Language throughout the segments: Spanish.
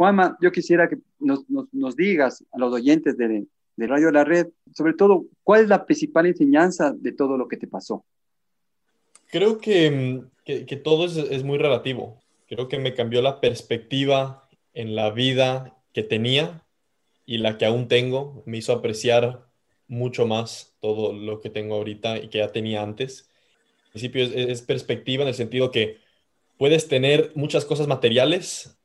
Juanma, yo quisiera que nos, digas a los oyentes de, de Radio La Red, sobre todo, ¿cuál es la principal enseñanza de todo lo que te pasó? Creo que, mm, que- que todo es, es muy relativo. Creo que me cambió la perspectiva en la vida que tenía y la que aún tengo. Me hizo apreciar mucho más todo lo que tengo ahorita y que ya tenía antes. Al principio es perspectiva en el sentido que puedes tener muchas cosas materiales,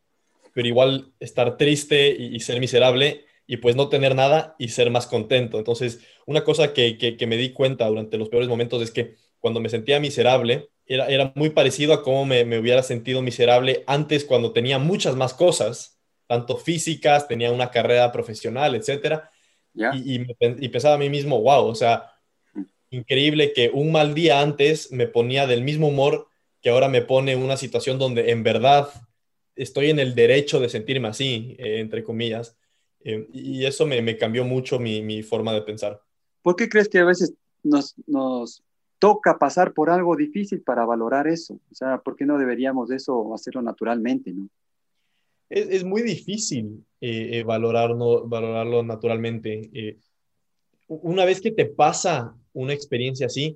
pero igual estar triste y, y ser miserable y pues no tener nada y ser más contento. Entonces, una cosa que, que- que me di cuenta durante los peores momentos es que cuando me sentía miserable, era, era muy parecido a cómo me, me hubiera sentido miserable antes cuando tenía muchas más cosas, tanto físicas, tenía una carrera profesional, etcétera, ¿Ya? y, y y pensaba a mí mismo, wow, o sea, increíble que un mal día antes me ponía del mismo humor que ahora me pone una situación donde en verdad estoy en el derecho de sentirme así, eh, entre comillas, Eh, y eso me, me cambió mucho mi, mi forma de pensar. ¿Por qué crees que a veces nos, nos toca pasar por algo difícil para valorar eso? O sea, ¿por qué no deberíamos de eso hacerlo naturalmente, no? Es, es muy difícil eh, eh, valorarlo, valorarlo naturalmente. Una vez que te pasa una experiencia así,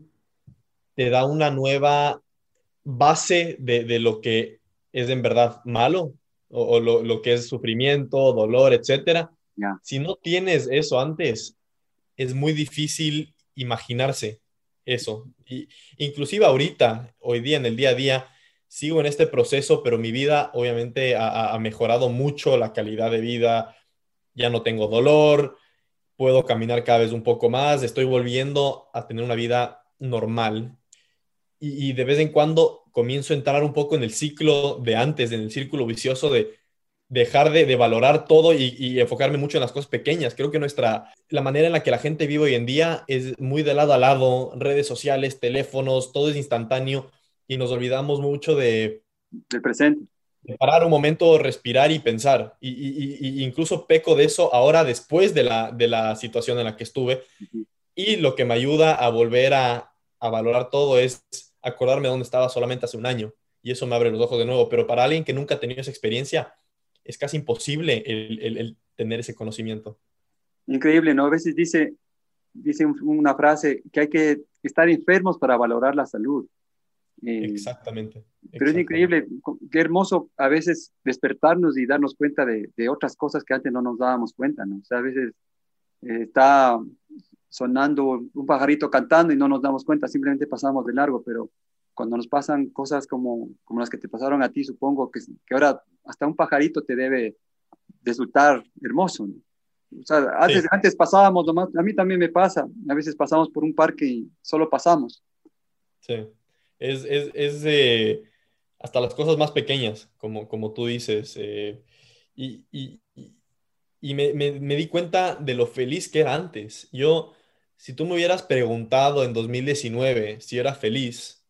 te da una nueva base de, de lo que es en verdad malo o, o lo, lo que es sufrimiento, dolor, etcétera. Si no tienes eso antes, es muy difícil imaginarse eso. Y, inclusive ahorita, hoy día, en el día a día, sigo en este proceso, pero mi vida obviamente ha, ha- ha mejorado mucho la calidad de vida. Ya no tengo dolor, puedo caminar cada vez un poco más, estoy volviendo a tener una vida normal. Y, y de vez en cuando comienzo a entrar un poco en el ciclo de antes, en el círculo vicioso de dejar de, de valorar todo y, y enfocarme mucho en las cosas pequeñas. Creo que nuestra, la manera en la que la gente vive hoy en día es muy de lado a lado, redes sociales, teléfonos, todo es instantáneo y nos olvidamos mucho de, Del presente. de parar un momento, respirar y pensar. Y, y- y- incluso peco de eso ahora después de la, de la situación en la que estuve. Ujú. Y lo que me ayuda a volver a, a valorar todo es acordarme dónde estaba solamente hace un año. Y eso me abre los ojos de nuevo. Pero para alguien que nunca ha tenido esa experiencia, es casi imposible el, el- el tener ese conocimiento. Increíble, ¿no? A veces dice, dice un- una frase que hay que estar enfermos para valorar la salud. Eh, Exactamente. Pero es exactamente. increíble, qué hermoso a veces despertarnos y darnos cuenta de, de otras cosas que antes no nos dábamos cuenta, ¿no? O sea, a veces eh, está sonando un pajarito cantando y no nos damos cuenta, simplemente pasamos de largo, pero cuando nos pasan cosas como, como las que te pasaron a ti, supongo que, que ahora hasta un pajarito te debe resultar hermoso, ¿no? O sea, antes, Sí. antes pasábamos nomás, a mí también me pasa, a veces pasamos por un parque y solo pasamos. Sí, es, es, es de hasta las cosas más pequeñas, como, como tú dices. eh, y y, y- y me, me- me di cuenta de lo feliz que era antes. Yo, si tú me hubieras preguntado en 2019 si era feliz,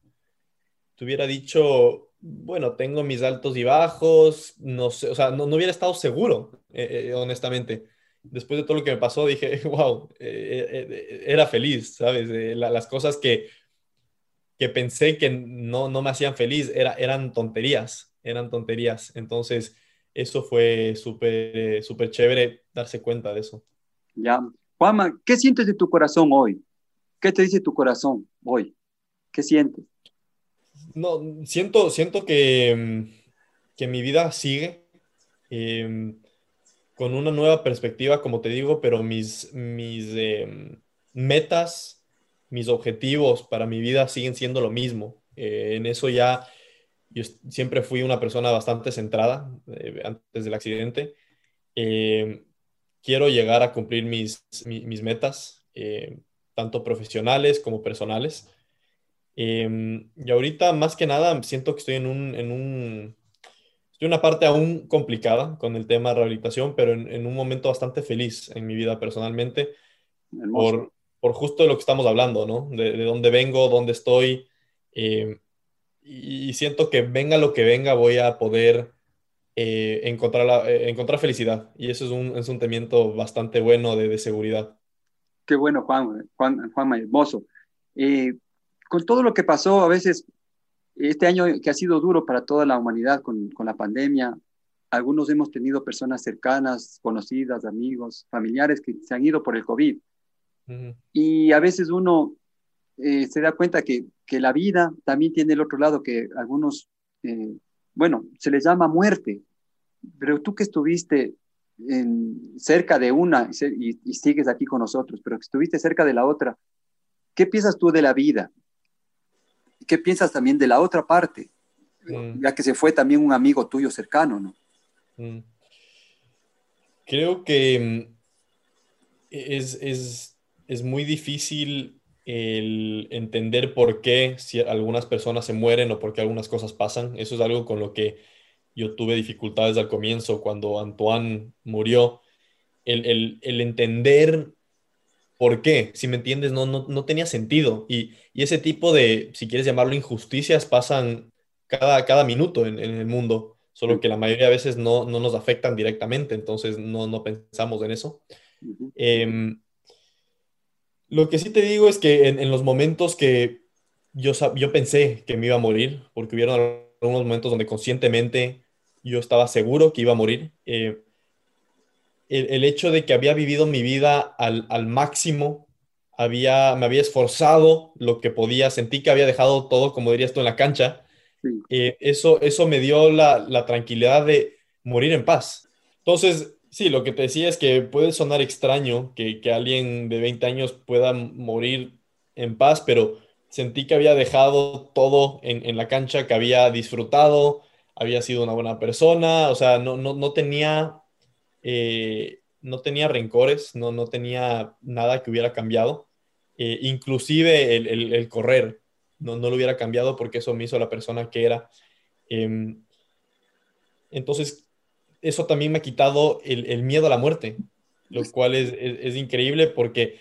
te hubiera dicho, bueno, tengo mis altos y bajos, no sé, o sea, no, no hubiera estado seguro, eh, eh, honestamente. Después de todo lo que me pasó, dije, wow, eh, era feliz, ¿sabes? La- las cosas que, que pensé que no, no me hacían feliz era, eran tonterías, eran tonterías. Entonces, eso fue súper súper chévere darse cuenta de eso. Ya. Juanma, ¿qué sientes de tu corazón hoy? ¿Qué te dice tu corazón hoy? ¿Qué sientes? No, siento, siento que, mm, que mi vida sigue eh, con una nueva perspectiva, como te digo, pero mis, mis eh, metas, mis objetivos para mi vida siguen siendo lo mismo. Eh, en eso ya yo siempre fui una persona bastante centrada eh, antes del accidente. Eh, quiero llegar a cumplir mis, mi- mis metas, eh, tanto profesionales como personales. Eh, y ahorita, más que nada, siento que estoy en un, en un, estoy en una parte aún complicada con el tema de rehabilitación, pero en, un momento bastante feliz en mi vida personalmente por, por, justo de lo que estamos hablando, ¿no? De, de dónde vengo, dónde estoy. Eh, y siento que venga lo que venga, voy a poder eh, encontrar, la, eh, encontrar felicidad. Y eso es un, es un temiento bastante bueno de, de, seguridad. Qué bueno, Juan, Juan, Juan hermoso. Eh, con todo lo que pasó, a veces, este año que ha sido duro para toda la humanidad con, con la pandemia, algunos hemos tenido personas cercanas, conocidas, amigos, familiares que se han ido por el COVID. Uh -huh. Y a veces uno eh, se da cuenta que, que, la vida también tiene el otro lado que algunos, eh, bueno, se les llama muerte, pero tú que estuviste en, cerca de una y, y, sigues aquí con nosotros, pero que estuviste cerca de la otra, ¿qué piensas tú de la vida? ¿Qué piensas también de la otra parte? Mm. Ya que se fue también un amigo tuyo cercano, ¿no? Mm. Creo que mm, es, es, es muy difícil el entender por qué si algunas personas se mueren o por qué algunas cosas pasan. Eso es algo con lo que yo tuve dificultades al comienzo cuando Antoine murió. El, el, el entender por qué, si me entiendes, no, no, no tenía sentido. Y, y, ese tipo de, si quieres llamarlo injusticias, pasan cada, cada minuto en, en el mundo, solo que la mayoría de veces no, no nos afectan directamente, entonces no, no pensamos en eso. Eh, lo que sí te digo es que en, en los momentos que yo, yo, pensé que me iba a morir, porque hubieron algunos momentos donde conscientemente yo estaba seguro que iba a morir, eh, el, el, hecho de que había vivido mi vida al, al máximo, había, me había esforzado lo que podía, sentí que había dejado todo, como dirías tú, en la cancha, eh, eso, eso me dio la, la tranquilidad de morir en paz. Entonces, Sí, lo que te decía es que puede sonar extraño que, que, alguien de 20 años pueda morir en paz, pero sentí que había dejado todo en, en, la cancha, que había disfrutado, había sido una buena persona, o sea, no, no, no tenía, eh, no tenía rencores, no, no tenía nada que hubiera cambiado, eh, inclusive el, el, correr, no, no lo hubiera cambiado porque eso me hizo la persona que era. Eh, entonces, eso también me ha quitado el, el miedo a la muerte, lo cual es increíble porque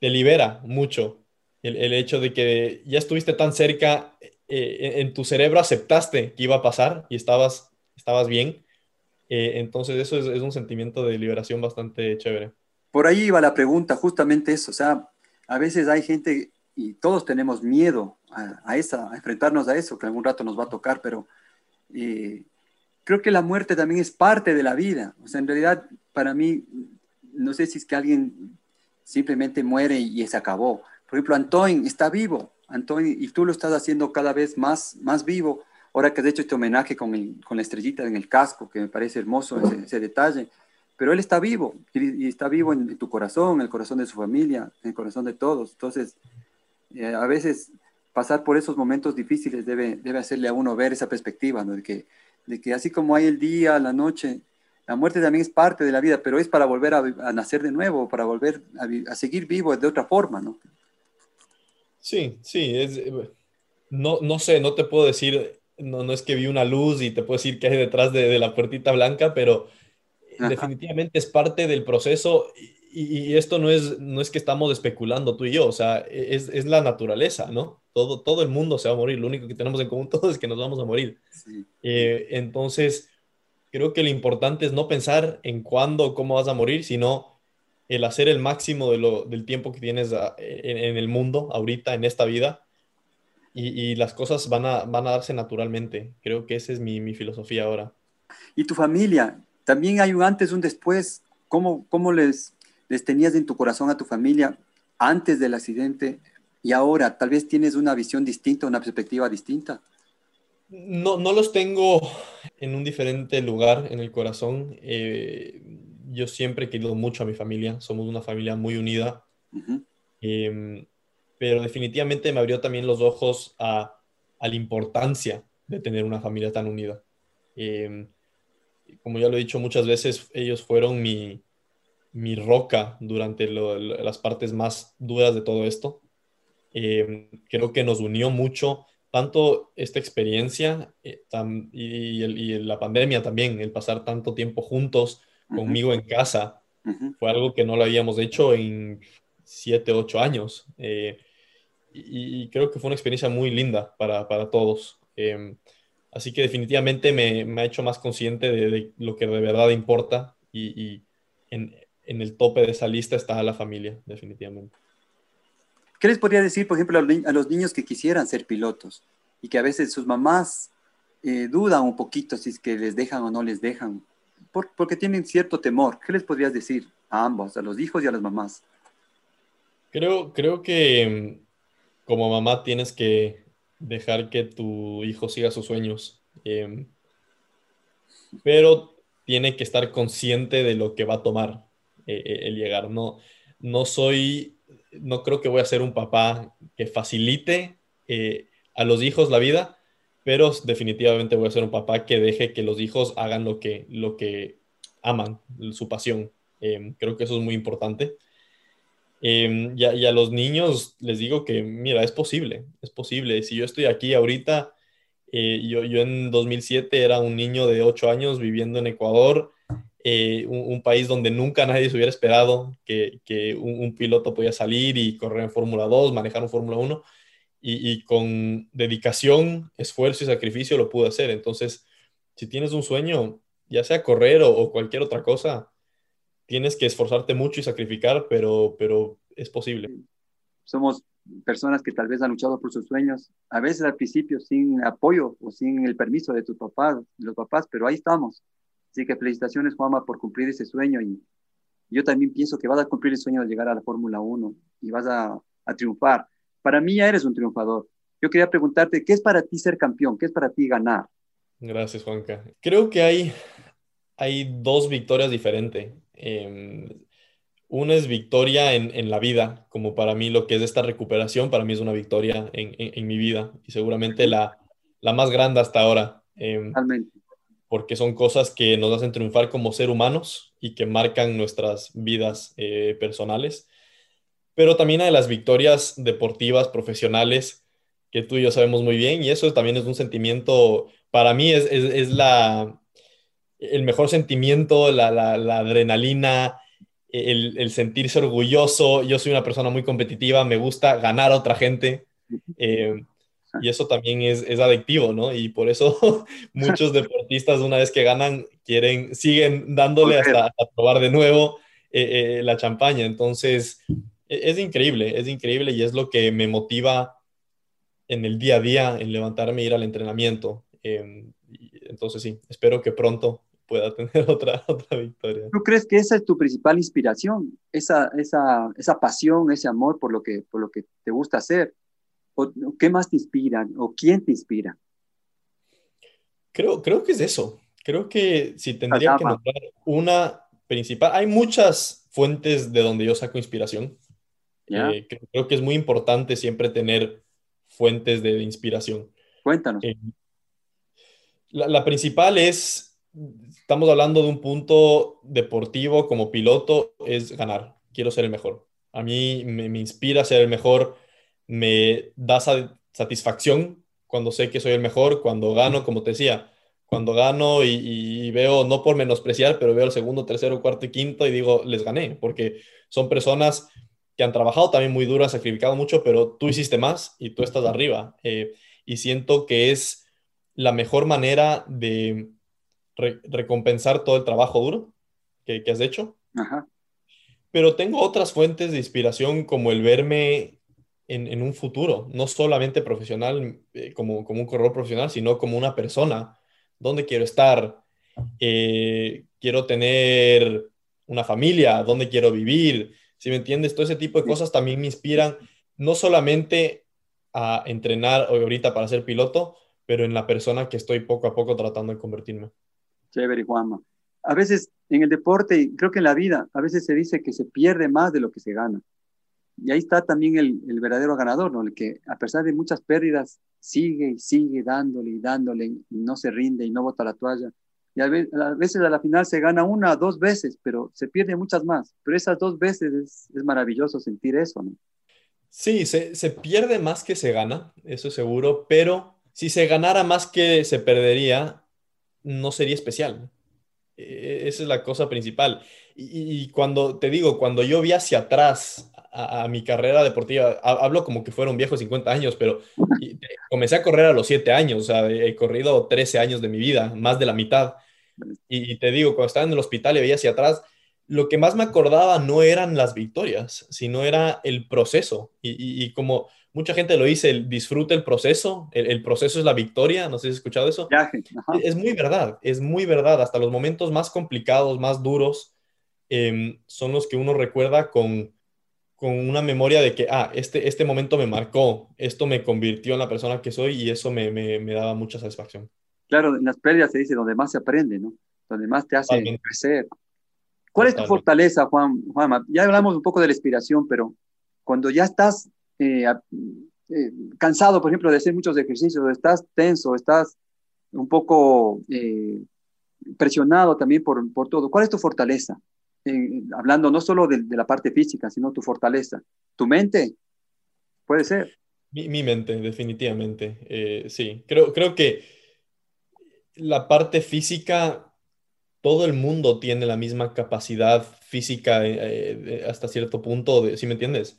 te libera mucho el, hecho de que ya estuviste tan cerca, eh, en tu cerebro aceptaste que iba a pasar y estabas, estabas bien. Eh, entonces eso es, un sentimiento de liberación bastante chévere. Por ahí iba la pregunta, justamente eso. O sea, a veces hay gente y todos tenemos miedo a, a esa, a enfrentarnos a eso, que algún rato nos va a tocar, pero... Eh, creo que la muerte también es parte de la vida. O sea, en realidad, para mí, no sé si es que alguien simplemente muere y se acabó. Por ejemplo, Antoine está vivo, Antoine, y tú lo estás haciendo cada vez más, más vivo. Ahora que has hecho este homenaje con, con la estrellita en el casco, que me parece hermoso ese, ese detalle. Pero él está vivo, y, está vivo en, tu corazón, en el corazón de su familia, en el corazón de todos. Entonces, eh, a veces pasar por esos momentos difíciles debe, debe hacerle a uno ver esa perspectiva, ¿no? de que de que así como hay el día, la noche, la muerte también es parte de la vida, pero es para volver a, a nacer de nuevo, para volver a, a, seguir vivo de otra forma, ¿no? Sí, sí, es, no, no sé, no te puedo decir, no, no es que vi una luz y te puedo decir que hay detrás de, de la puertita blanca, pero Ajá. definitivamente es parte del proceso y, y, esto no es, no es que estamos especulando tú y yo, o sea, es, es la naturaleza, ¿no? Todo, todo el mundo se va a morir, lo único que tenemos en común todos es que nos vamos a morir. Sí. Eh, entonces, creo que lo importante es no pensar en cuándo, cómo vas a morir, sino el hacer el máximo de lo, del tiempo que tienes a, en, en, el mundo, ahorita, en esta vida, y, y, las cosas van a, van a darse naturalmente. Creo que esa es mi, mi filosofía ahora. ¿Y tu familia? También hay un antes, un después. ¿Cómo, cómo les, les tenías en tu corazón a tu familia antes del accidente y ahora? Tal vez tienes una visión distinta, una perspectiva distinta. No, no los tengo en un diferente lugar en el corazón. Eh, yo siempre he querido mucho a mi familia. Somos una familia muy unida. Uh -huh. eh, pero definitivamente me abrió también los ojos a, a, la importancia de tener una familia tan unida. Eh, como ya lo he dicho muchas veces, ellos fueron mi, mi roca durante lo, las partes más duras de todo esto. Eh, creo que nos unió mucho tanto esta experiencia eh, y, y, la pandemia también, el pasar tanto tiempo juntos conmigo en casa, fue algo que no lo habíamos hecho en siete, ocho años. Eh, y, creo que fue una experiencia muy linda para, para todos. Em, así que definitivamente me, me, ha hecho más consciente de, lo que de verdad importa y, y en, en, el tope de esa lista está la familia, definitivamente. ¿Qué les podría decir, por ejemplo, a los niños que quisieran ser pilotos y que a veces sus mamás eh, dudan un poquito si es que les dejan o no les dejan? Porque tienen cierto temor. ¿Qué les podrías decir a ambos, a los hijos y a las mamás? Creo, creo que mm, como mamá tienes que dejar que tu hijo siga sus sueños, em, pero tiene que estar consciente de lo que va a tomar eh, eh, el llegar. No, no soy, no creo que voy a ser un papá que facilite eh, a los hijos la vida, pero definitivamente voy a ser un papá que deje que los hijos hagan lo que, lo que aman, su pasión. Em, creo que eso es muy importante. Em, y, a, los niños les digo que, mira, es posible, es posible. Si yo estoy aquí ahorita, eh, yo, yo, en 2007 era un niño de 8 años viviendo en Ecuador, eh, un, país donde nunca nadie se hubiera esperado que, que un, un, piloto podía salir y correr en Fórmula 2, manejar un Fórmula 1 y, con dedicación, esfuerzo y sacrificio lo pude hacer. Entonces, si tienes un sueño, ya sea correr o, cualquier otra cosa, tienes que esforzarte mucho y sacrificar, pero, pero es posible. Somos personas que tal vez han luchado por sus sueños, a veces al principio sin apoyo o sin el permiso de tus papás, los papás, pero ahí estamos. Así que felicitaciones, Juanma, por cumplir ese sueño y yo también pienso que vas a cumplir el sueño de llegar a la Fórmula 1 y vas a, a triunfar. Para mí ya eres un triunfador. Yo quería preguntarte, ¿qué es para ti ser campeón? ¿Qué es para ti ganar? Gracias, Juanca. Creo que hay, hay dos victorias diferentes. Em, una es victoria en, la vida, como para mí lo que es esta recuperación, para mí es una victoria en, mi vida y seguramente la, la, más grande hasta ahora. Eh, porque son cosas que nos hacen triunfar como ser humanos y que marcan nuestras vidas eh, personales pero también hay las victorias deportivas, profesionales, que tú y yo sabemos muy bien, y eso también es un sentimiento, para mí es, es, la, el mejor sentimiento, la, la, adrenalina, el, el, sentirse orgulloso. Yo soy una persona muy competitiva, me gusta ganar a otra gente. Eh, y eso también es, es, adictivo, ¿no? Y por eso muchos deportistas una vez que ganan quieren, siguen dándole hasta, probar de nuevo eh, eh, la champaña. Entonces, es increíble, es increíble y es lo que me motiva en el día a día, en levantarme e ir al entrenamiento. Em, entonces sí, espero que pronto pueda tener otra, otra victoria. ¿Tú crees que esa es tu principal inspiración? Esa, esa, esa pasión, ese amor por lo, que, por lo que te gusta hacer. ¿O, ¿Qué más te inspira? ¿O quién te inspira? Creo, creo que es eso. Creo que si tendría que nombrar una principal, hay muchas fuentes de donde yo saco inspiración. Eh, creo que es muy importante siempre tener fuentes de, inspiración. Cuéntanos. Eh, la, principal es, estamos hablando de un punto deportivo como piloto, es ganar. Quiero ser el mejor. A mí me, inspira ser el mejor, me da satisfacción cuando sé que soy el mejor, cuando gano, como te decía, cuando gano y, y, veo, no por menospreciar, pero veo el segundo, tercero, cuarto y quinto y digo, les gané, porque son personas que han trabajado también muy duro, han sacrificado mucho, pero tú hiciste más y tú estás arriba. Eh, y siento que es la mejor manera de recompensar todo el trabajo duro que, has hecho. Pero tengo otras fuentes de inspiración como el verme en, un futuro, no solamente profesional, eh, como, como un corredor profesional, sino como una persona. ¿Dónde quiero estar? Eh, quiero tener una familia, ¿dónde quiero vivir? Si me entiendes, todo ese tipo de cosas también me inspiran no solamente a entrenar ahorita para ser piloto, pero en la persona que estoy poco a poco tratando de convertirme. Chévere, Juanma. A veces en el deporte, creo que en la vida, a veces se dice que se pierde más de lo que se gana. Y ahí está también el, el verdadero ganador, ¿no? El que a pesar de muchas pérdidas sigue y sigue dándole y dándole y no se rinde y no bota la toalla. Y a veces a la final se gana una, dos veces, pero se pierde muchas más. Pero esas dos veces es, maravilloso sentir eso, ¿no? Sí, se, se pierde más que se gana, eso es seguro, pero si se ganara más que se perdería, no sería especial. E, esa es la cosa principal. Y, cuando te digo, cuando yo vi hacia atrás a, mi carrera deportiva, hablo como que fueron viejos 50 años, pero comencé a correr a los 7 años, o sea, he corrido 13 años de mi vida, más de la mitad. Y, te digo, cuando estaba en el hospital y veía hacia atrás, lo que más me acordaba no eran las victorias, sino era el proceso. y como mucha gente lo dice, el, disfruta el proceso, el, proceso es la victoria, no sé si has escuchado eso. Es muy verdad, es muy verdad, hasta los momentos más complicados, más duros, em, son los que uno recuerda con, con una memoria de que, ah, este, este momento me marcó, esto me convirtió en la persona que soy y eso me, me, me daba mucha satisfacción. Claro, en las pérdidas se dice donde más se aprende, ¿no? Donde más te hace crecer. ¿Cuál es tu fortaleza, Juan, Juanma? Ya hablamos un poco de la inspiración, pero cuando ya estás eh, eh, cansado, por ejemplo, de hacer muchos ejercicios, estás tenso, estás un poco eh, presionado también por, por, todo. ¿Cuál es tu fortaleza? Hablando no solo de, la parte física, sino tu fortaleza. ¿Tu mente? Puede ser. Mi, mente, definitivamente. sí, creo, creo que la parte física, todo el mundo tiene la misma capacidad física hasta cierto punto, de, ¿sí me entiendes?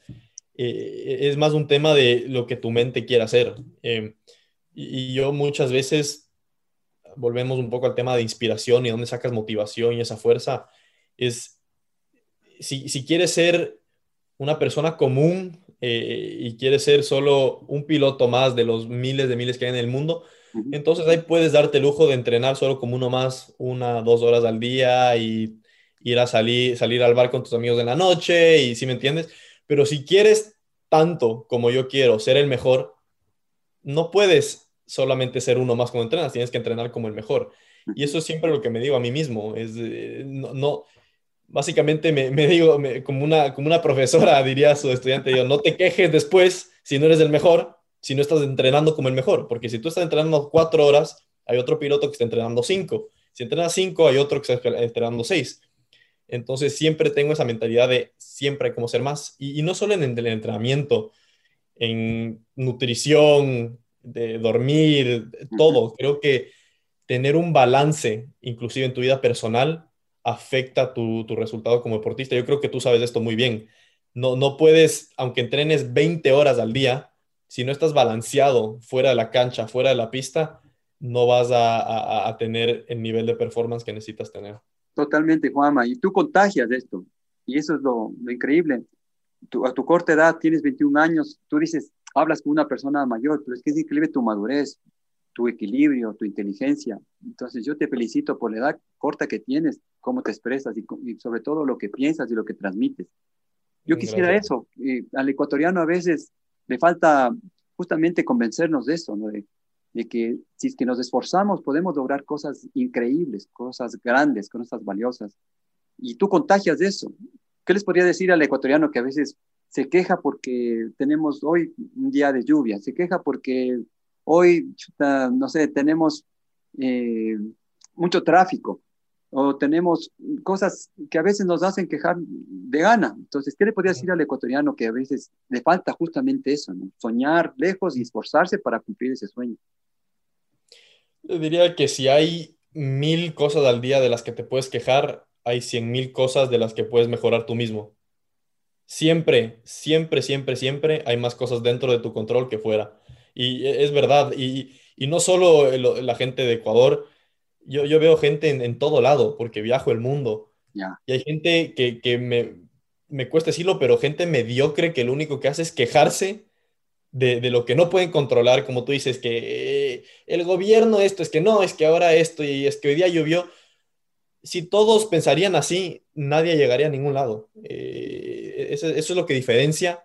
Eh, es más un tema de lo que tu mente quiera hacer. Eh, y, yo muchas veces, volvemos un poco al tema de inspiración y dónde sacas motivación y esa fuerza, es si, si quieres ser una persona común eh, y quieres ser solo un piloto más de los miles de miles que hay en el mundo, entonces ahí puedes darte el lujo de entrenar solo como uno más, una, dos horas al día y ir a salir, salir al bar con tus amigos en la noche y si me entiendes, pero si quieres tanto como yo quiero ser el mejor, no puedes solamente ser uno más como entrenas, tienes que entrenar como el mejor. Y eso es siempre lo que me digo a mí mismo. Es, eh, no, básicamente me, digo, como, una, como una profesora diría a su estudiante, yo, no te quejes después si no eres el mejor, si no estás entrenando como el mejor, porque si tú estás entrenando cuatro horas, hay otro piloto que está entrenando cinco. Si entrenas cinco, hay otro que está entrenando seis. Entonces siempre tengo esa mentalidad de siempre hay como ser más. Y, no solo en el entrenamiento, en nutrición, de dormir, todo. Creo que tener un balance, inclusive en tu vida personal, afecta tu, tu resultado como deportista. Yo creo que tú sabes esto muy bien. No, no puedes, aunque entrenes 20 horas al día, si no estás balanceado fuera de la cancha, fuera de la pista, no vas a, a tener el nivel de performance que necesitas tener. Totalmente, Juanma. Y tú contagias esto. Y eso es lo, increíble. a tu corta edad, tienes 21 años, tú dices, hablas con una persona mayor, pero es que es increíble tu madurez, tu equilibrio, tu inteligencia. Entonces yo te felicito por la edad corta que tienes, cómo te expresas y, sobre todo lo que piensas y lo que transmites. Yo quisiera eso. al ecuatoriano a veces le falta justamente convencernos de eso, ¿no? de que si es que nos esforzamos podemos lograr cosas increíbles, cosas grandes, cosas valiosas. Y tú contagias de eso. ¿Qué les podría decir al ecuatoriano que a veces se queja porque tenemos hoy un día de lluvia, se queja porque hoy, no sé, tenemos eh, mucho tráfico o tenemos cosas que a veces nos hacen quejar de gana. Entonces, ¿qué le podría decir al ecuatoriano que a veces le falta justamente eso, soñar lejos y esforzarse para cumplir ese sueño? Yo diría que si hay mil cosas al día de las que te puedes quejar, hay cien mil cosas de las que puedes mejorar tú mismo. Siempre, siempre, siempre, siempre hay más cosas dentro de tu control que fuera. Y e, es verdad. Y, no solo la gente de Ecuador, yo, yo veo gente en, todo lado, porque viajo el mundo. Y hay gente que, que me, me cuesta decirlo, pero gente mediocre que lo único que hace es quejarse de, lo que no pueden controlar, como tú dices, que eh, el gobierno esto, es que no, es que ahora esto y es que hoy día llovió. Si todos pensarían así, nadie llegaría a ningún lado. Eh, eso, es lo que diferencia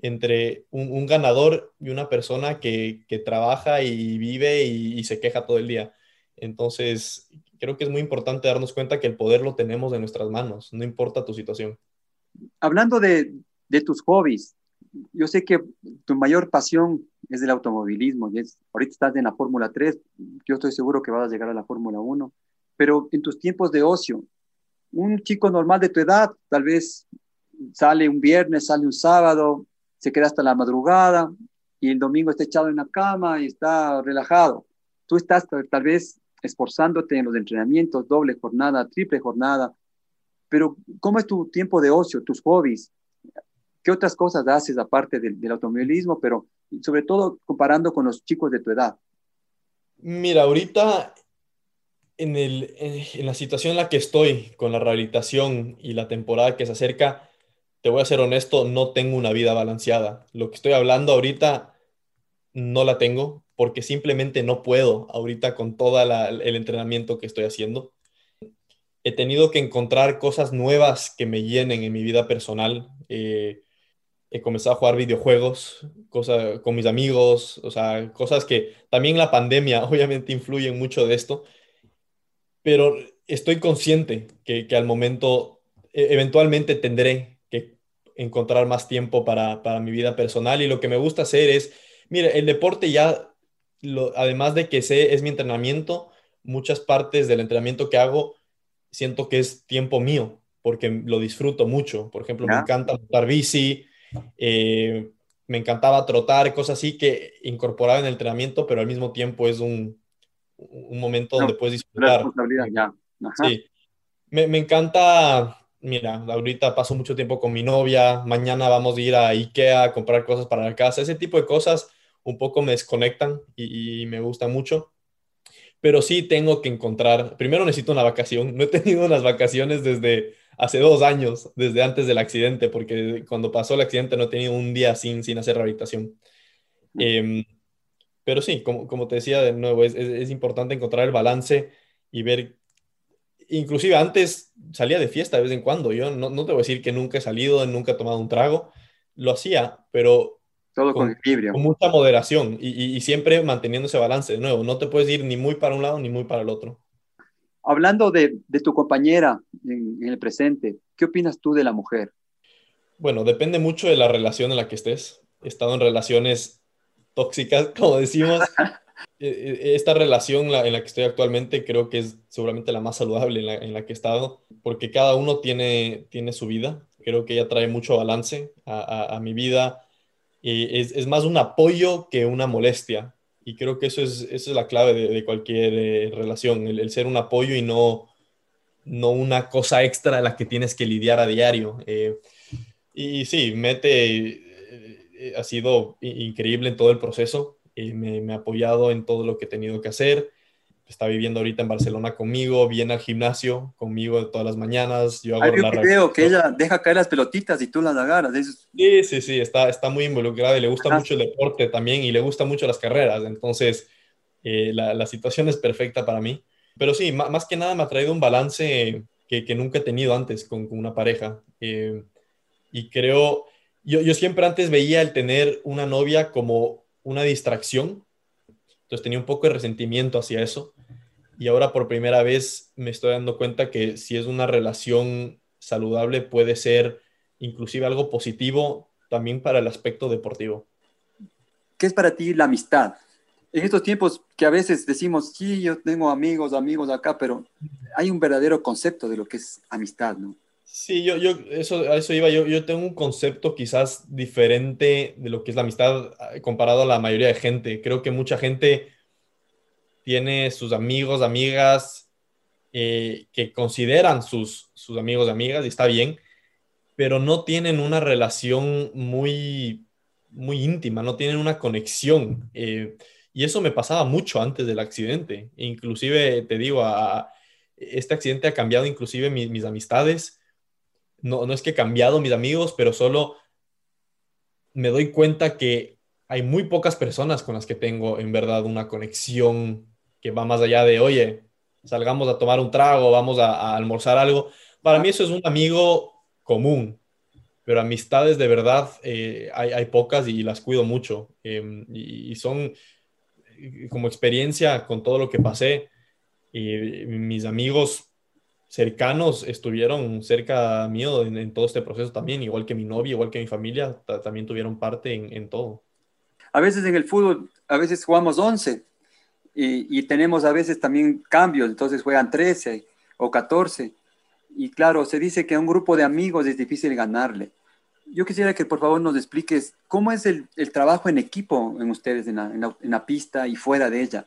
entre un, ganador y una persona que, trabaja y vive y, se queja todo el día. Entonces, creo que es muy importante darnos cuenta que el poder lo tenemos en nuestras manos, no importa tu situación. Hablando de, de tus hobbies, yo sé que tu mayor pasión es el automovilismo y es, ahorita estás en la Fórmula 3, yo estoy seguro que vas a llegar a la Fórmula 1, pero en tus tiempos de ocio, un chico normal de tu edad tal vez sale un viernes, sale un sábado se queda hasta la madrugada y el domingo está echado en la cama y está relajado. Tú estás tal vez esforzándote en los entrenamientos, doble jornada, triple jornada, pero ¿cómo es tu tiempo de ocio, tus hobbies? ¿Qué otras cosas haces aparte del, automovilismo, pero sobre todo comparando con los chicos de tu edad? Mira, ahorita en, el, en, la situación en la que estoy con la rehabilitación y la temporada que se acerca, te voy a ser honesto, no tengo una vida balanceada. Lo que estoy hablando ahorita no la tengo porque simplemente no puedo ahorita con todo el entrenamiento que estoy haciendo. He tenido que encontrar cosas nuevas que me llenen en mi vida personal. Eh, he comenzado a jugar videojuegos cosas con mis amigos, o sea, cosas que también la pandemia obviamente influyen mucho de esto pero estoy consciente que, al momento, e, eventualmente tendré que encontrar más tiempo para, mi vida personal y lo que me gusta hacer es, mire, el deporte ya, además de que sé, es mi entrenamiento, muchas partes del entrenamiento que hago siento que es tiempo mío, porque lo disfruto mucho. Por ejemplo, me encanta montar bici, eh, me encantaba trotar, cosas así que incorporaba en el entrenamiento, pero al mismo tiempo es un, un momento donde puedes disfrutar. ya. Sí. Me, me, encanta, mira, ahorita paso mucho tiempo con mi novia, mañana vamos a ir a Ikea a comprar cosas para la casa, ese tipo de cosas un poco me desconectan y, me gustan mucho. Pero sí tengo que encontrar, primero necesito una vacación, no he tenido unas vacaciones desde hace dos años, desde antes del accidente, porque cuando pasó el accidente no he tenido un día sin, sin hacer rehabilitación. Eh, pero sí, como, como te decía de nuevo, es, es, importante encontrar el balance y ver, inclusive antes salía de fiesta de vez en cuando, yo no, no te voy a decir que nunca he salido, nunca he tomado un trago, lo hacía, pero todo con, equilibrio. Con mucha moderación y, y, siempre manteniendo ese balance. De nuevo, no te puedes ir ni muy para un lado ni muy para el otro. Hablando de, de tu compañera en, en, el presente, ¿qué opinas tú de la mujer? Bueno, depende mucho de la relación en la que estés. He estado en relaciones tóxicas, como decimos. E, e, esta relación en la que estoy actualmente creo que es seguramente la más saludable en la, que he estado, porque cada uno tiene, tiene su vida. Creo que ella trae mucho balance a, mi vida. Y es, es, más un apoyo que una molestia. Y creo que eso es, eso es la clave de, cualquier eh, relación, el, ser un apoyo y no, no una cosa extra a la que tienes que lidiar a diario. Eh, y sí, mete eh, ha sido increíble en todo el proceso. Eh, me, ha apoyado en todo lo que he tenido que hacer. Está viviendo ahorita en Barcelona conmigo, viene al gimnasio conmigo todas las mañanas. Yo hago la creo que ella deja caer las pelotitas y tú las agarras. Sí, sí, sí, está, está muy involucrada y le gusta mucho el deporte también y le gusta mucho las carreras. Entonces, eh, la, la, situación es perfecta para mí. Pero sí, más, que nada me ha traído un balance que, que nunca he tenido antes con, con una pareja. y creo, yo, yo siempre antes veía el tener una novia como una distracción, entonces tenía un poco de resentimiento hacia eso. Y ahora por primera vez me estoy dando cuenta que si es una relación saludable puede ser inclusive algo positivo también para el aspecto deportivo. ¿Qué es para ti la amistad? En estos tiempos que a veces decimos, sí, yo tengo amigos, amigos acá, pero hay un verdadero concepto de lo que es amistad, ¿no? Sí, yo, yo, eso, a eso iba. Yo, yo tengo un concepto quizás diferente de lo que es la amistad ah, comparado a la mayoría de gente. Creo que mucha gente tiene sus amigos, amigas, eh, que consideran sus, sus amigos, amigas, y está bien, pero no tienen una relación muy, muy íntima, no tienen una conexión. Eh, y eso me pasaba mucho antes del accidente. Inclusive, te digo, a, este accidente ha cambiado inclusive mis amistades no, es que he cambiado mis amigos, pero solo me doy cuenta que hay muy pocas personas con las que tengo en verdad una conexión que va más allá de, oye, salgamos a tomar un trago, vamos a, almorzar algo. Para mí eso es un amigo común, pero amistades de verdad eh, hay, pocas y las cuido mucho. Em, y, son como experiencia con todo lo que pasé. Y mis amigos cercanos estuvieron cerca mío en, todo este proceso también, igual que mi novia, igual que mi familia, también tuvieron parte en, todo. A veces en el fútbol, a veces jugamos 11 y, tenemos a veces también cambios, entonces juegan 13 o 14. Y claro, se dice que a un grupo de amigos es difícil ganarle, yo quisiera que por favor nos expliques cómo es el, el trabajo en equipo en ustedes en la, en la, en la pista y fuera de ella.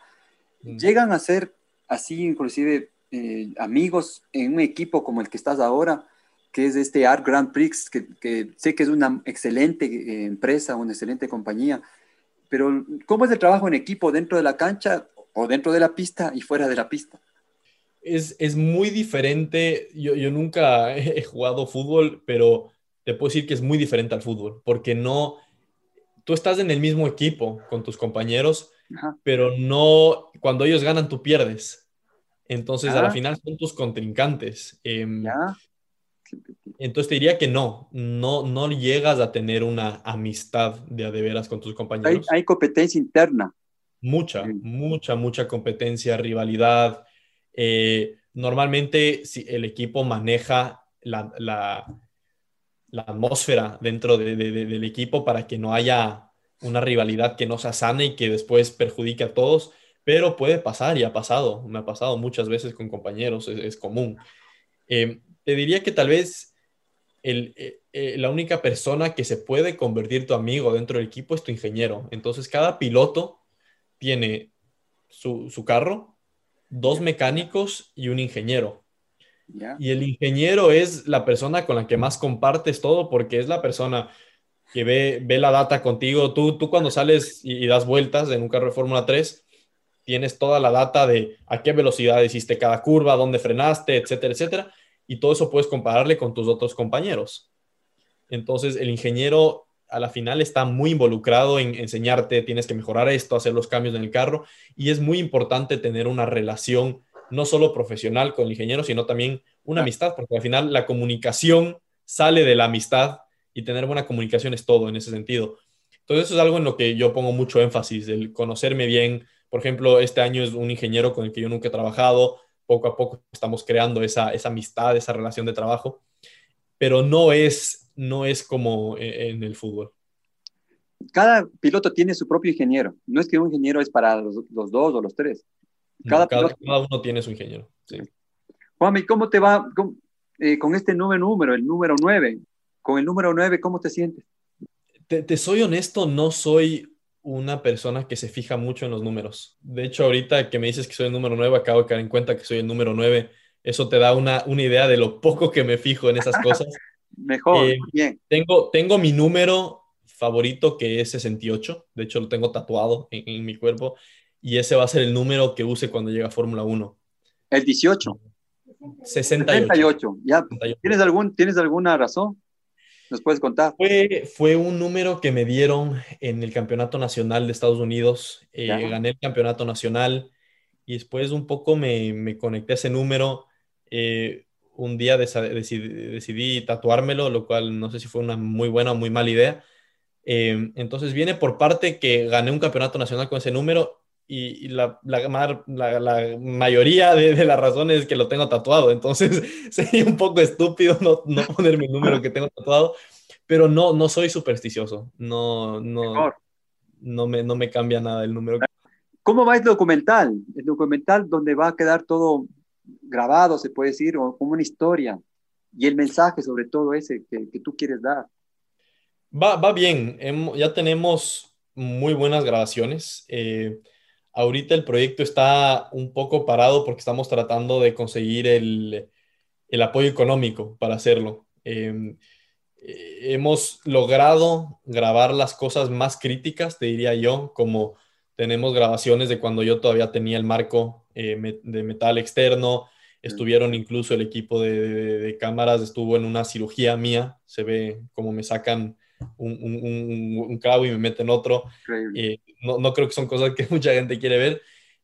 Mm. ¿Llegan a ser así, inclusive, eh, amigos en un equipo como el que estás ahora, que es este Art Grand Prix, que, que sé que es una excelente eh, empresa, una excelente compañía, pero ¿cómo es el trabajo en equipo dentro de la cancha o dentro de la pista y fuera de la pista? Es, es muy diferente. Yo, yo nunca he jugado fútbol, pero te puedo decir que es muy diferente al fútbol, porque no, tú estás en el mismo equipo con tus compañeros, Ajá. pero no, cuando ellos ganan, tú pierdes. Entonces, a la Ah. final son tus contrincantes. Em. Entonces te diría que no, no, no llegas a tener una amistad de a de veras con tus compañeros. hay competencia interna. Mucha, Sí. mucha, mucha competencia, rivalidad. Eh, normalmente si el equipo maneja la, la- la atmósfera dentro de- de- de- del equipo para que no haya una rivalidad que no se sane y que después perjudique a todos, pero puede pasar y ha pasado, me ha pasado muchas veces con compañeros, es, es común. Eh, te diría que tal vez el, eh, eh, la única persona que se puede convertir tu amigo dentro del equipo es tu ingeniero. Entonces cada piloto tiene su, su carro, dos mecánicos y un ingeniero. Y el ingeniero es la persona con la que más compartes todo porque es la persona que ve, ve la data contigo. Tú, tú cuando sales y, y das vueltas en un carro de Fórmula 3, tienes toda la data de a qué velocidad hiciste cada curva, dónde frenaste, etcétera, etcétera. Y todo eso puedes compararle con tus otros compañeros. Entonces, el ingeniero a la final está muy involucrado en enseñarte, tienes que mejorar esto, hacer los cambios en el carro. Y es muy importante tener una relación no solo profesional con el ingeniero, sino también una amistad, porque al final la comunicación sale de la amistad y tener buena comunicación es todo en ese sentido. Entonces eso es algo en lo que yo pongo mucho énfasis, el conocerme bien. Por ejemplo, este año es un ingeniero con el que yo nunca he trabajado, poco a poco estamos creando esa, esa amistad, esa relación de trabajo, pero no es, no es como e- en el fútbol. Cada piloto tiene su propio ingeniero. No es que un ingeniero es para los, los dos o los tres. No, Cada Cada, piloto- cada uno tiene su ingeniero. sí. Juanmi, ¿cómo te va con, eh, con este nuevo número, el número 9? Con el número 9, ¿cómo te sientes? Te, te soy honesto, no soy una persona que se fija mucho en los números. De hecho, ahorita que me dices que soy el número 9, acabo de caer en cuenta que soy el número 9. Eso te da una, una idea de lo poco que me fijo en esas cosas. Mejor, Eh, bien. Tengo, tengo mi número favorito que es 68. De hecho, lo tengo tatuado en, en mi cuerpo. Y ese va a ser el número que use cuando llegue a Fórmula 1. El 18, 68. 68. ¿Ya? 68. ¿Tienes, algún, ¿Tienes alguna razón? ¿Nos puedes contar? Fue, fue un número que me dieron en el Campeonato Nacional de Estados Unidos. Eh, gané el Campeonato Nacional y después un poco me, me conecté a ese número. Eh, un día decidí, decidí tatuármelo, lo cual no sé si fue una muy buena o muy mala idea. Eh, entonces viene por parte que gané un campeonato nacional con ese número y, y la, la la- la mayoría de, de las razones es que lo tengo tatuado. Entonces sería un poco estúpido no, no ponerme el número que tengo tatuado, pero no, no soy supersticioso. No, no, no, me, no me cambia nada el número. ¿Cómo va el documental? El documental donde va a quedar todo grabado, se puede decir, o como una historia. Y el mensaje sobre todo ese que, que tú quieres dar. Va, va bien, ya tenemos muy buenas grabaciones. Eh, ahorita el proyecto está un poco parado porque estamos tratando de conseguir el, el apoyo económico para hacerlo. Eh, eh, hemos logrado grabar las cosas más críticas, te diría yo, como tenemos grabaciones de cuando yo todavía tenía el marco eh, de metal externo, estuvieron incluso el equipo de, de- de cámaras, estuvo en una cirugía mía, se ve como me sacan un, un- un- clavo y me meten otro. Eh, no, no creo que son cosas que mucha gente quiere ver.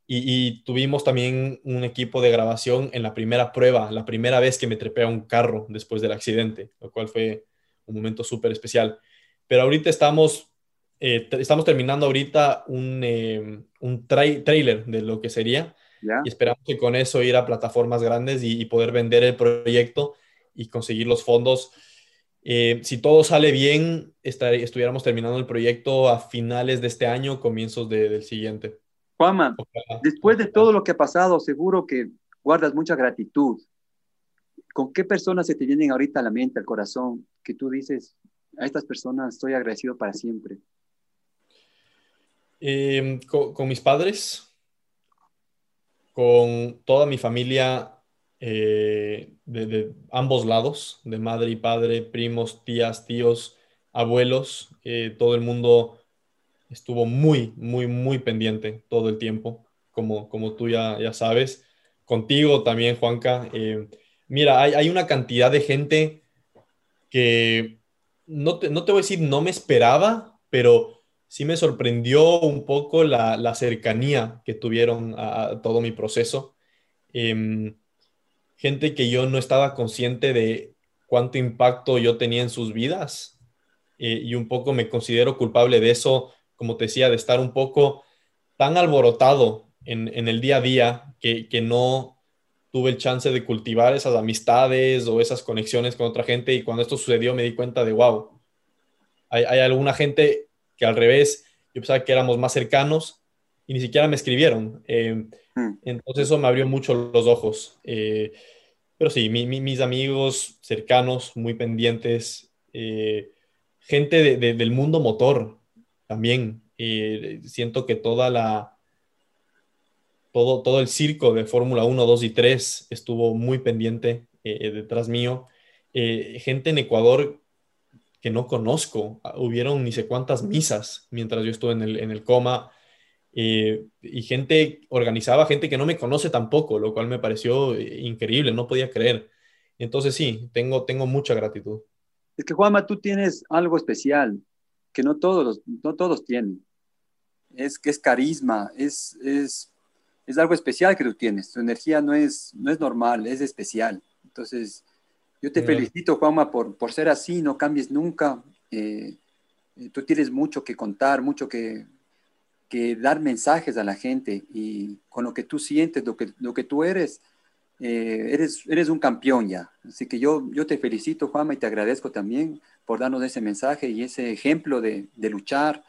Y, y tuvimos también un equipo de grabación en la primera prueba, la primera vez que me trepé a un carro después del accidente, lo cual fue un momento súper especial. Pero ahorita estamos, eh, estamos terminando ahorita un, eh, un trai- trailer de lo que sería ¿Ya? y esperamos que con eso ir a plataformas grandes y, y poder vender el proyecto y conseguir los fondos. Eh, si todo sale bien, estar- estuviéramos terminando el proyecto a finales de este año, comienzos de- del siguiente. Juanma, Ojalá. después de todo lo que ha pasado, seguro que guardas mucha gratitud. ¿Con qué personas se te vienen ahorita a la mente, al corazón, que tú dices, a estas personas estoy agradecido para siempre? Eh, con, con, mis padres, con toda mi familia eh, de, de, ambos lados, de madre y padre, primos, tías, tíos, abuelos, eh, todo el mundo estuvo muy, muy, muy pendiente todo el tiempo, como, como tú ya, ya sabes. Contigo también, Juanca. Eh, mira, hay, hay, una cantidad de gente que no te, no te voy a decir no me esperaba, pero sí me sorprendió un poco la, la cercanía que tuvieron a, a, todo mi proceso. Eh, gente que yo no estaba consciente de cuánto impacto yo tenía en sus vidas. Eh, y un poco me considero culpable de eso, como te decía, de estar un poco tan alborotado en, el día a día que, que, no tuve el chance de cultivar esas amistades o esas conexiones con otra gente. Y cuando esto sucedió me di cuenta de, wow, hay, hay alguna gente que al revés, yo pensaba que éramos más cercanos y ni siquiera me escribieron. Eh, entonces eso me abrió mucho los ojos. Eh, pero sí, mi, mi, mis amigos cercanos, muy pendientes, eh, gente de, de, del mundo motor también. Siento que toda la, todo, todo el circo de Fórmula 1, 2 y 3 estuvo muy pendiente detrás mío. gente en Ecuador que no conozco, hubieron ni sé cuántas misas mientras yo estuve en el, en el coma eh, y gente organizaba, gente que no me conoce tampoco, lo cual me pareció increíble, no podía creer. Entonces sí, tengo, tengo mucha gratitud. Es que Juanma, tú tienes algo especial que no todos, no todos tienen. Es que es carisma, es, es, es algo especial que tú tienes. Tu energía no es, no es normal, es especial. Entonces, yo te Bien. felicito, Juanma, por, por ser así, no cambies nunca. Eh, tú tienes mucho que contar, mucho que, que dar mensajes a la gente y con lo que tú sientes, lo que, lo que tú eres, eh, eres, eres un campeón ya. Así que yo, yo te felicito, Juanma, y te agradezco también por darnos ese mensaje y ese ejemplo de, de luchar,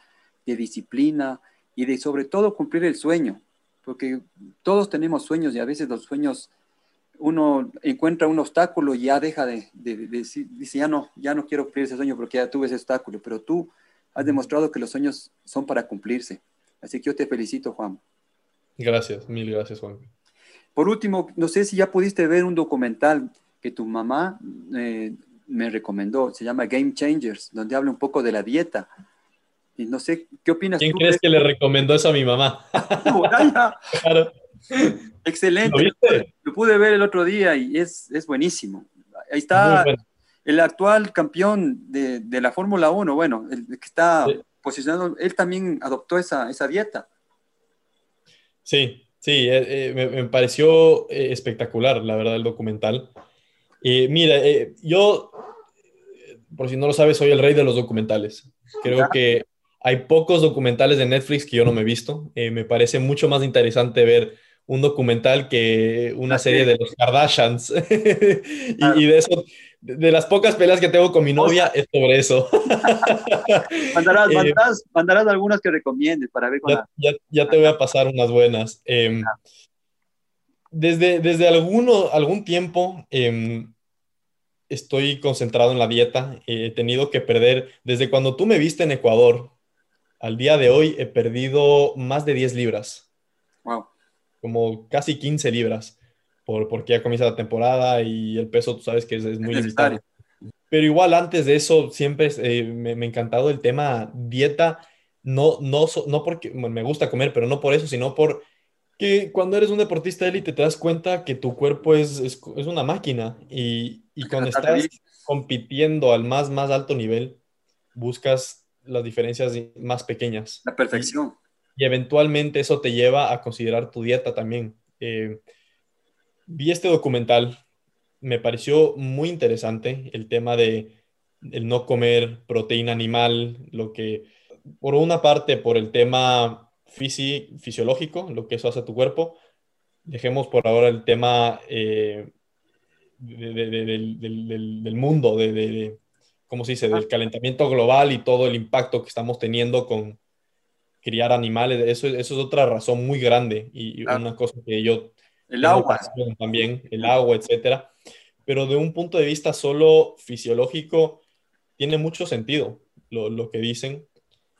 de disciplina y de sobre todo cumplir el sueño, porque todos tenemos sueños y a veces los sueños uno encuentra un obstáculo y ya deja de, de, de, decir, dice, ya no, ya no quiero cumplir ese sueño porque ya tuve ese obstáculo, pero tú has demostrado que los sueños son para cumplirse. Así que yo te felicito, Juan. Gracias, mil gracias, Juan. Por último, no sé si ya pudiste ver un documental que tu mamá eh, me recomendó, se llama Game Changers, donde habla un poco de la dieta. Y no sé, ¿qué opinas ¿Quién tú crees que le recomendó eso a mi mamá? No, claro. Excelente. ¿Lo, Lo, pude ver el otro día y es, es buenísimo. Ahí está bueno. el actual campeón de, de la Fórmula 1, bueno, el que está sí. Posicionado, él también adoptó esa, esa dieta. Sí, sí, eh, eh, me, me, pareció eh, espectacular, la verdad, el documental. mira, eh, yo, por si no lo sabes, soy el rey de los documentales. Creo que hay pocos documentales de Netflix que yo no me he visto. me parece mucho más interesante ver un documental que una serie de los Kardashians. y, de eso, de las pocas peleas que tengo con mi novia, es sobre eso. mandarás, mandarás, eh, mandarás, algunas que recomiendes para ver. Ya, la... ya, ya, te voy a pasar unas buenas. Eh, desde, desde alguno, algún tiempo eh, estoy concentrado en la dieta. He tenido que perder, desde cuando tú me viste en Ecuador, al día de hoy he perdido más de 10 libras. Wow como casi 15 libras, por, porque ya comienza la temporada y el peso, tú sabes que es, es muy limitado. Pero igual antes de eso, siempre eh, me, me, ha encantado el tema dieta, no, no, no porque bueno, me gusta comer, pero no por eso, sino por que cuando eres un deportista élite te das cuenta que tu cuerpo es, es, es una máquina y, y cuando estás compitiendo al más, más alto nivel, buscas las diferencias más pequeñas. La perfección. Y, eventualmente eso te lleva a considerar tu dieta también. Eh, vi este documental, me pareció muy interesante el tema de el no comer proteína animal, lo que por una parte por el tema fisi fisiológico, lo que eso hace a tu cuerpo, dejemos por ahora el tema eh, de, de, de, del, del, del, mundo, de, ¿cómo se dice?, del calentamiento global y todo el impacto que estamos teniendo con, criar animales, eso, eso es otra razón muy grande y claro. una cosa que yo... El agua. También, el agua, etcétera. Pero de un punto de vista solo fisiológico, tiene mucho sentido lo, lo que dicen.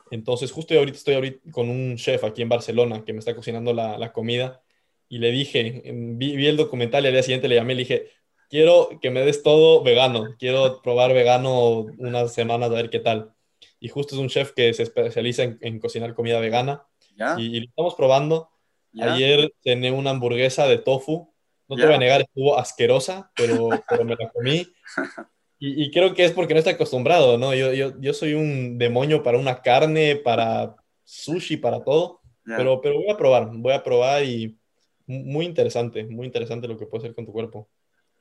Entonces, justo ahorita estoy ahorita con un chef aquí en Barcelona que me está cocinando la, la comida y le dije, vi, vi, el documental y al día siguiente le llamé y le dije, quiero que me des todo vegano, quiero probar vegano unas semanas a ver qué tal. Y justo es un chef que se especializa en, en cocinar comida vegana y, y, lo estamos probando. ¿Ya? Ayer cené una hamburguesa de tofu, no te voy a negar, estuvo asquerosa, pero, pero me la comí. Y, y, creo que es porque no estoy acostumbrado, ¿no? Yo, yo, yo soy un demonio para una carne, para sushi, para todo, pero, pero voy a probar, voy a probar y muy interesante, muy interesante lo que puede hacer con tu cuerpo.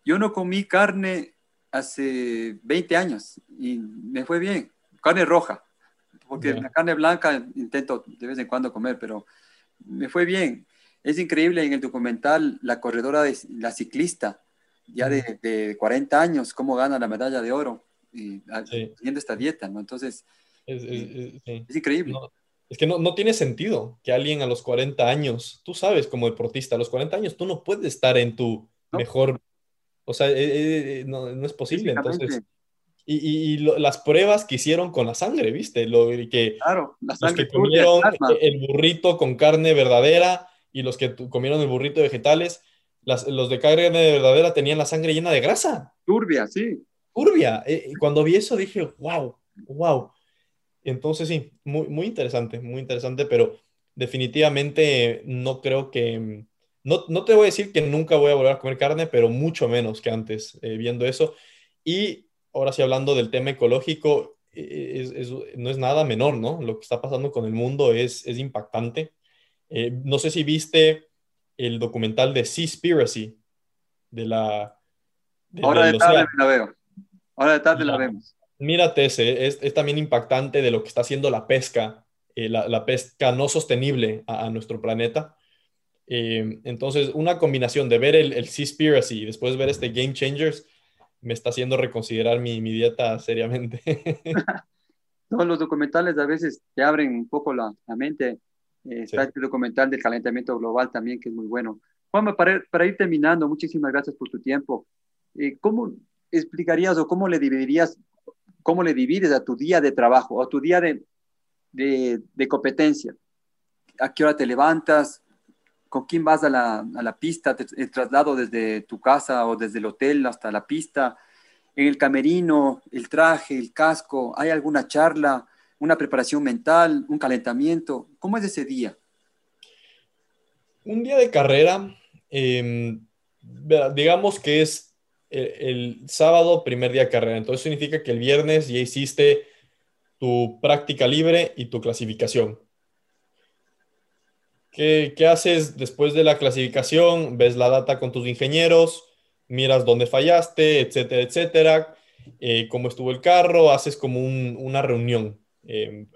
Yo no comí carne hace 20 años y me fue bien, carne roja, porque yeah. la carne blanca intento de vez en cuando comer, pero me fue bien. Es increíble en el documental la corredora, de, la ciclista, ya de, de 40 años, cómo gana la medalla de oro y, sí. siguiendo esta dieta, ¿no? Entonces, es, es, es, sí. es increíble. No, es que no, no, tiene sentido que alguien a los 40 años, tú sabes como deportista, a los 40 años tú no puedes estar en tu ¿No? mejor, o sea, eh, eh, no, no, es posible. Entonces, y, y, y lo, las pruebas que hicieron con la sangre, ¿viste? Lo que, claro, la sangre los que comieron el burrito con carne verdadera y los que comieron el burrito de vegetales, las, los de carne verdadera tenían la sangre llena de grasa. Turbia, sí. Turbia. Eh, cuando vi eso dije, wow, wow. Entonces sí, muy, muy interesante, muy interesante, pero definitivamente no creo que, no, no, te voy a decir que nunca voy a volver a comer carne, pero mucho menos que antes, eh, viendo eso. Y ahora sí, hablando del tema ecológico, eh, es, es, no es nada menor, ¿no? Lo que está pasando con el mundo es, es impactante. Eh, no sé si viste el documental de Seaspiracy, de la... De, Ahora de, de tarde la veo. Ahora de tarde la, la vemos. Mírate ese, es, es, también impactante de lo que está haciendo la pesca, eh, la, la, pesca no sostenible a, a nuestro planeta. Eh, entonces, una combinación de ver el, el Seaspiracy y después ver este Game Changers me está haciendo reconsiderar mi, mi dieta seriamente. Todos los documentales a veces te abren un poco la, la mente. Eh, está sí. este documental del calentamiento global también, que es muy bueno. Juanma, para, para ir terminando, muchísimas gracias por tu tiempo. Eh, ¿Cómo explicarías o cómo le dividirías cómo le divides a tu día de trabajo o a tu día de, de, de, competencia. ¿A qué hora te levantas? ¿Con quién vas a la, a la pista? El traslado desde tu casa o desde el hotel hasta la pista. En el camerino, el traje, el casco. ¿Hay alguna charla, una preparación mental, un calentamiento? ¿Cómo es ese día? Un día de carrera, eh, digamos que es el, el, sábado, primer día de carrera. Entonces significa que el viernes ya hiciste tu práctica libre y tu clasificación. ¿Qué, ¿Qué, haces después de la clasificación? Ves la data con tus ingenieros, miras dónde fallaste, etcétera, etcétera. Eh, cómo estuvo el carro, haces como un, una reunión, eh,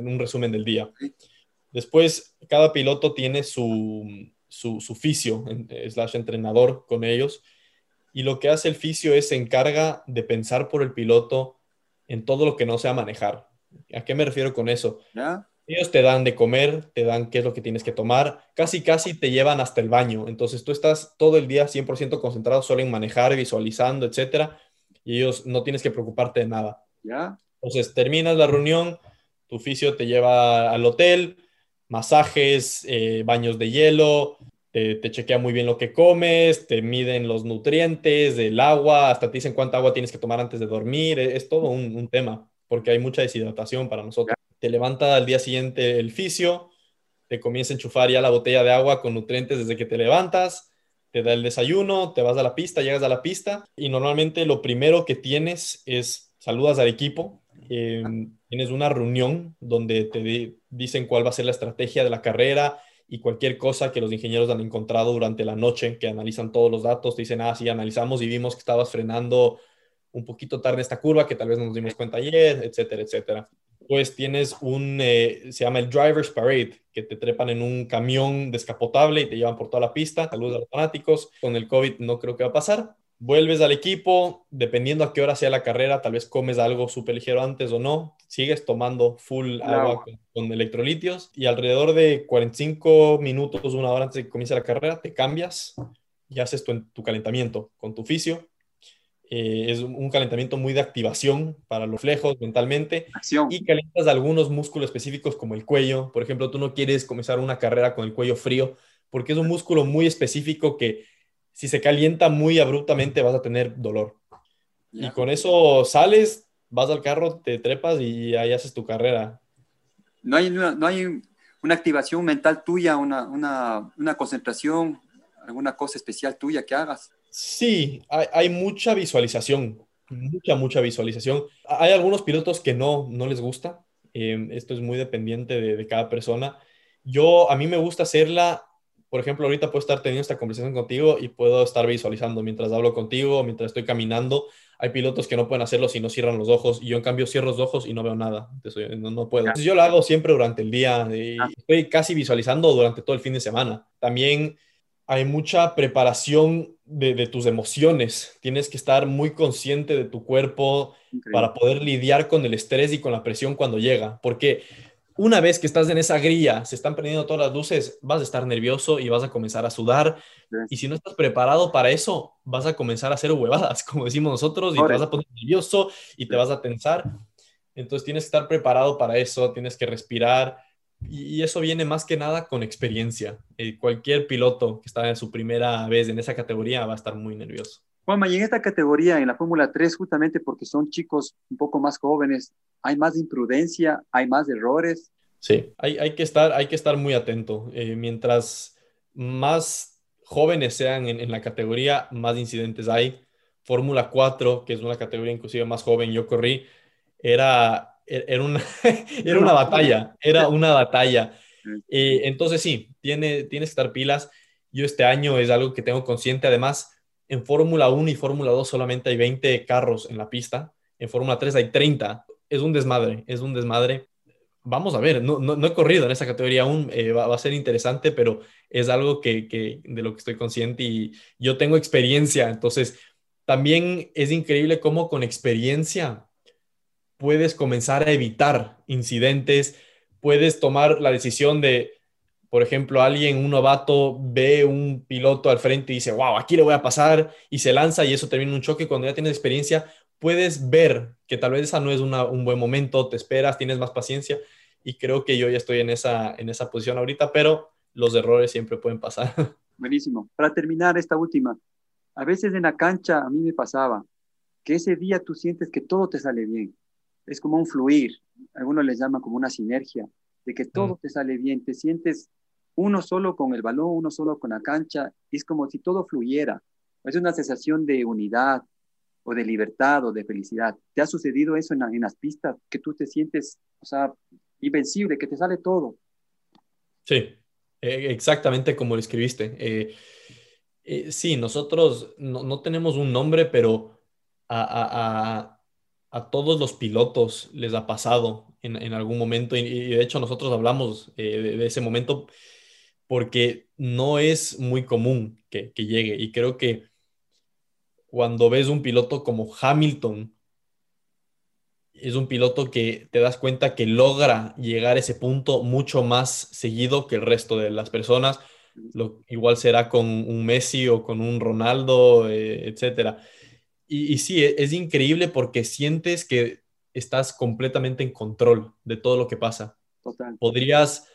un resumen del día. Después, cada piloto tiene su, su, su fisio, slash entrenador con ellos, y lo que hace el fisio es se encarga de pensar por el piloto en todo lo que no sea manejar. ¿A qué me refiero con eso? Ellos te dan de comer, te dan qué es lo que tienes que tomar, casi casi te llevan hasta el baño. Entonces tú estás todo el día 100% concentrado solo en manejar, visualizando, etcétera, y ellos no tienes que preocuparte de nada. ¿Ya? Entonces terminas la reunión, tu fisio te lleva al hotel, masajes, eh, baños de hielo, te, te, chequea muy bien lo que comes, te miden los nutrientes, el agua, hasta te dicen cuánta agua tienes que tomar antes de dormir, es, es todo un, un, tema, porque hay mucha deshidratación para nosotros. Te levanta al día siguiente el fisio, te comienza a enchufar ya la botella de agua con nutrientes desde que te levantas, te da el desayuno, te vas a la pista, llegas a la pista y normalmente lo primero que tienes es saludas al equipo, eh, tienes una reunión donde te dicen cuál va a ser la estrategia de la carrera, y cualquier cosa que los ingenieros han encontrado durante la noche, que analizan todos los datos, te dicen, ah, sí, analizamos y vimos que estabas frenando un poquito tarde esta curva, que tal vez no nos dimos cuenta ayer, etcétera, etcétera. Pues tienes un, eh, se llama el Driver's Parade, que te trepan en un camión descapotable y te llevan por toda la pista. Saludos a los fanáticos. Con el COVID no creo que va a pasar, vuelves al equipo, dependiendo a qué hora sea la carrera, tal vez comes algo súper ligero antes o no, sigues tomando full agua con, con, electrolitios y alrededor de 45 minutos, una hora antes de que comience la carrera, te cambias y haces tu, tu calentamiento con tu fisio. Eh, es un calentamiento muy de activación para los reflejos mentalmente Acción. y calientas algunos músculos específicos como el cuello. Por ejemplo, tú no quieres comenzar una carrera con el cuello frío porque es un músculo muy específico que si se calienta muy abruptamente vas a tener dolor. Y con eso sales, vas al carro, te trepas y ahí haces tu carrera. No hay una, no hay una activación mental tuya, una, una, una concentración, alguna cosa especial tuya que hagas. Sí, hay, hay mucha visualización, mucha, mucha visualización. Hay algunos pilotos que no, no les gusta. eh, esto es muy dependiente de, de cada persona. Yo, a mí me gusta hacerla, por ejemplo, ahorita puedo estar teniendo esta conversación contigo y puedo estar visualizando mientras hablo contigo, mientras estoy caminando. Hay pilotos que no pueden hacerlo si no cierran los ojos y yo en cambio cierro los ojos y no veo nada. Entonces, no, no puedo. Entonces, yo lo hago siempre durante el día y Ah. estoy casi visualizando durante todo el fin de semana. También hay mucha preparación de, de tus emociones. Tienes que estar muy consciente de tu cuerpo Increíble. para poder lidiar con el estrés y con la presión cuando llega. Porque una vez que estás en esa grilla, se están prendiendo todas las luces, vas a estar nervioso y vas a comenzar a sudar. Y si no estás preparado para eso, vas a comenzar a hacer huevadas, como decimos nosotros, y te vas a poner nervioso y te vas a tensar. Entonces tienes que estar preparado para eso, tienes que respirar. Y eso viene más que nada con experiencia. Eh, cualquier piloto que está en su primera vez en esa categoría va a estar muy nervioso. Juanma, y en esta categoría, en la Fórmula 3, justamente porque son chicos un poco más jóvenes, hay más imprudencia, hay más errores. Sí, hay, hay que, estar, hay que estar muy atento. Eh, mientras más jóvenes sean en, en la categoría, más incidentes hay. Fórmula 4, que es una categoría inclusive más joven, yo corrí, era, era, una, era una batalla, era una batalla. Eh, entonces sí, tiene, tienes que estar pilas. Yo este año es algo que tengo consciente. Además, en Fórmula 1 y Fórmula 2 solamente hay 20 carros en la pista. En Fórmula 3 hay 30. Es un desmadre, es un desmadre. Vamos a ver, no, no, no he corrido en esa categoría aún, eh, va, va, a ser interesante, pero es algo que, que, de lo que estoy consciente y yo tengo experiencia. Entonces, también es increíble cómo con experiencia puedes comenzar a evitar incidentes, puedes tomar la decisión de, por ejemplo, alguien, un novato, ve un piloto al frente y dice, wow, aquí le voy a pasar y se lanza y eso termina en un choque. Cuando ya tienes experiencia, puedes ver que tal vez esa no es una, un buen momento, te esperas, tienes más paciencia y creo que yo ya estoy en esa, en esa posición ahorita, pero los errores siempre pueden pasar. Buenísimo. Para terminar esta última, a veces en la cancha a mí me pasaba que ese día tú sientes que todo te sale bien. Es como un fluir, algunos les llaman como una sinergia, de que todo mm. te sale bien, te sientes uno solo con el balón, uno solo con la cancha, es como si todo fluyera. Es una sensación de unidad o de libertad o de felicidad. ¿Te ha sucedido eso en, la, en las pistas, que tú te sientes, o sea, invencible, que te sale todo? Sí, eh, exactamente como lo escribiste. Eh, eh, sí, nosotros no, no, tenemos un nombre, pero a, a, a, a, todos los pilotos les ha pasado en, algún momento y, de hecho nosotros hablamos eh, de, ese momento porque no es muy común que, que, llegue y creo que cuando ves un piloto como Hamilton, es un piloto que te das cuenta que logra llegar a ese punto mucho más seguido que el resto de las personas. Lo, igual será con un Messi o con un Ronaldo, eh, etcétera. Y, y, sí, es, es, increíble porque sientes que estás completamente en control de todo lo que pasa. Total. Podrías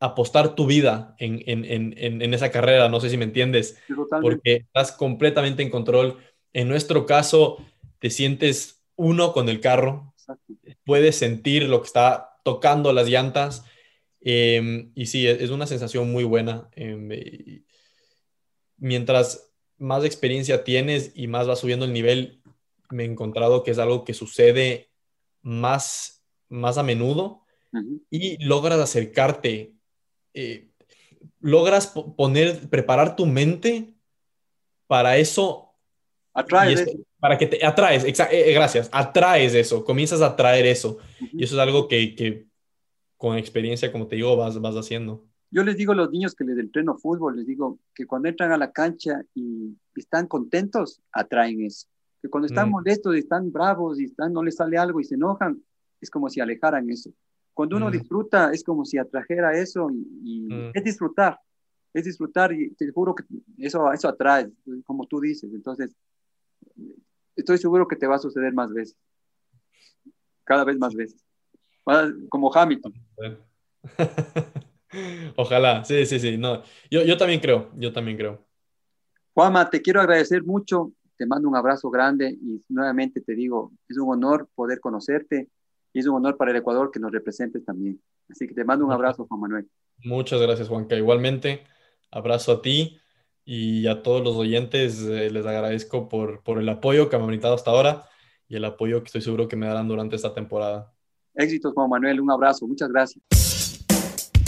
apostar tu vida en, en, en, en, esa carrera, no sé si me entiendes, porque estás completamente en control. En nuestro caso, te sientes uno con el carro, Exacto. puedes sentir lo que está tocando las llantas, eh, y sí, es una sensación muy buena. Eh, mientras más experiencia tienes y más vas subiendo el nivel, me he encontrado que es algo que sucede más, más a menudo uh -huh. y logras acercarte, eh, logras poner, preparar tu mente para eso. Atraes. Para que te atraes, eh, gracias, atraes eso, comienzas a atraer eso. Uh -huh. Y eso es algo que, que, con experiencia, como te digo, vas, vas haciendo. Yo les digo a los niños que les entreno fútbol, les digo que cuando entran a la cancha y están contentos, atraen eso. Que cuando están mm. molestos y están bravos y están, no les sale algo y se enojan, es como si alejaran eso. Cuando uno mm. disfruta, es como si atrajera eso y, y mm. es disfrutar, es disfrutar y te juro que eso, eso atrae, como tú dices. Entonces, estoy seguro que te va a suceder más veces. Cada vez más veces. Como Hamilton. Ojalá, sí, sí, sí. No, yo, yo también creo, yo también creo. Juanma, te quiero agradecer mucho, te mando un abrazo grande y nuevamente te digo, es un honor poder conocerte y es un honor para el Ecuador que nos representes también. Así que te mando un abrazo, Juan Manuel. Muchas gracias, Juanca. Igualmente, abrazo a ti y a todos los oyentes. Eh, les agradezco por, por el apoyo que me han brindado hasta ahora y el apoyo que estoy seguro que me darán durante esta temporada. Éxitos, Juan Manuel. Un abrazo. Muchas gracias.